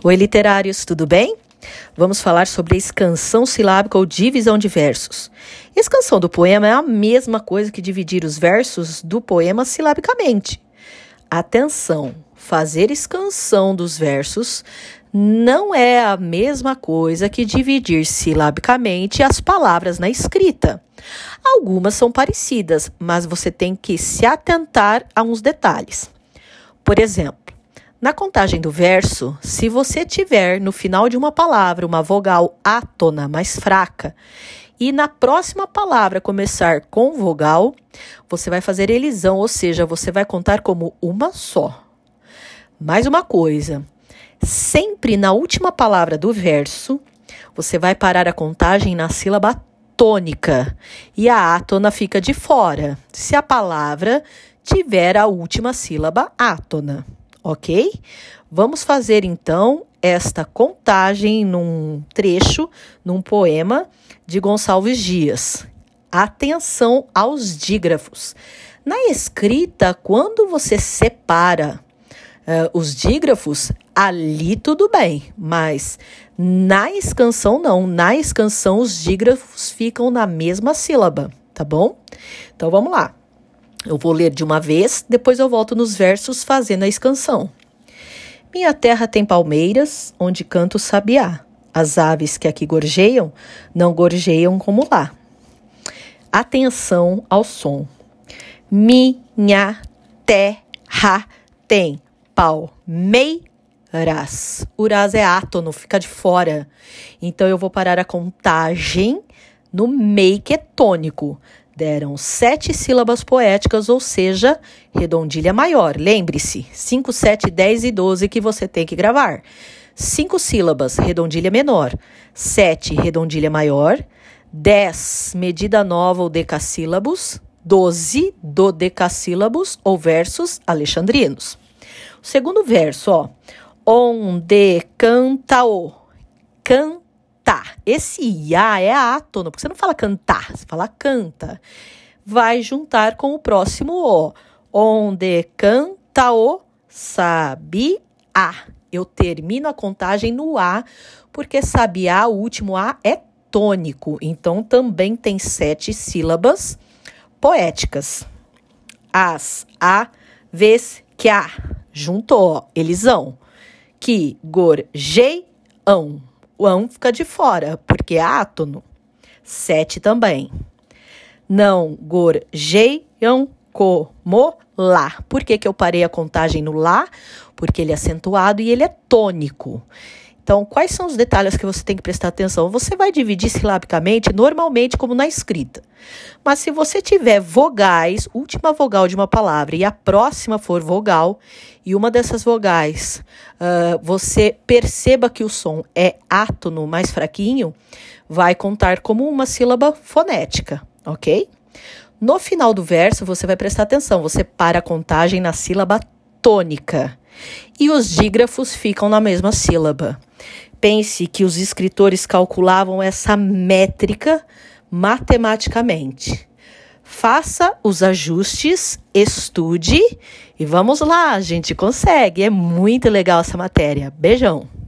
Oi, literários, tudo bem? Vamos falar sobre a escansão silábica ou divisão de versos. Escansão do poema é a mesma coisa que dividir os versos do poema silabicamente. Atenção, fazer escansão dos versos não é a mesma coisa que dividir silabicamente as palavras na escrita. Algumas são parecidas, mas você tem que se atentar a uns detalhes. Por exemplo, na contagem do verso, se você tiver no final de uma palavra uma vogal átona mais fraca e na próxima palavra começar com vogal, você vai fazer elisão, ou seja, você vai contar como uma só. Mais uma coisa, sempre na última palavra do verso, você vai parar a contagem na sílaba tônica e a átona fica de fora, se a palavra tiver a última sílaba átona ok? Vamos fazer então esta contagem num trecho, num poema de Gonçalves Dias. Atenção aos dígrafos. Na escrita, quando você separa uh, os dígrafos, ali tudo bem, mas na escansão não. Na escansão, os dígrafos ficam na mesma sílaba, tá bom? Então vamos lá. Eu vou ler de uma vez, depois eu volto nos versos fazendo a escansão. Minha terra tem palmeiras, onde canto sabiá. As aves que aqui gorjeiam, não gorjeiam como lá. Atenção ao som. Minha terra tem palmeiras. Uras é átono, fica de fora. Então eu vou parar a contagem no mei que é tônico deram sete sílabas poéticas, ou seja, redondilha maior. Lembre-se, 5, 7, 10 e 12 que você tem que gravar. Cinco sílabas, redondilha menor. Sete, redondilha maior. 10, medida nova ou decassílabos. 12, dodecassílabos ou versos alexandrinos. O segundo verso, ó. Onde canta o. Canta cantar. Esse ia é átono, porque você não fala cantar, você fala canta. Vai juntar com o próximo o. Onde canta o sabe a. Eu termino a contagem no a, porque sabiá, o último a é tônico. Então também tem sete sílabas poéticas. As, a, vez, que a. Juntou, elisão. Que, gorjeião. Ão fica de fora, porque é átono. Sete também. Não gorjeiam como lá. Por que, que eu parei a contagem no lá? Porque ele é acentuado e ele é tônico. Então, quais são os detalhes que você tem que prestar atenção? Você vai dividir silabicamente, normalmente, como na escrita. Mas se você tiver vogais, última vogal de uma palavra, e a próxima for vogal, e uma dessas vogais uh, você perceba que o som é átono mais fraquinho, vai contar como uma sílaba fonética, ok? No final do verso, você vai prestar atenção, você para a contagem na sílaba tônica e os dígrafos ficam na mesma sílaba. Pense que os escritores calculavam essa métrica matematicamente. Faça os ajustes, estude e vamos lá, a gente consegue. É muito legal essa matéria. Beijão!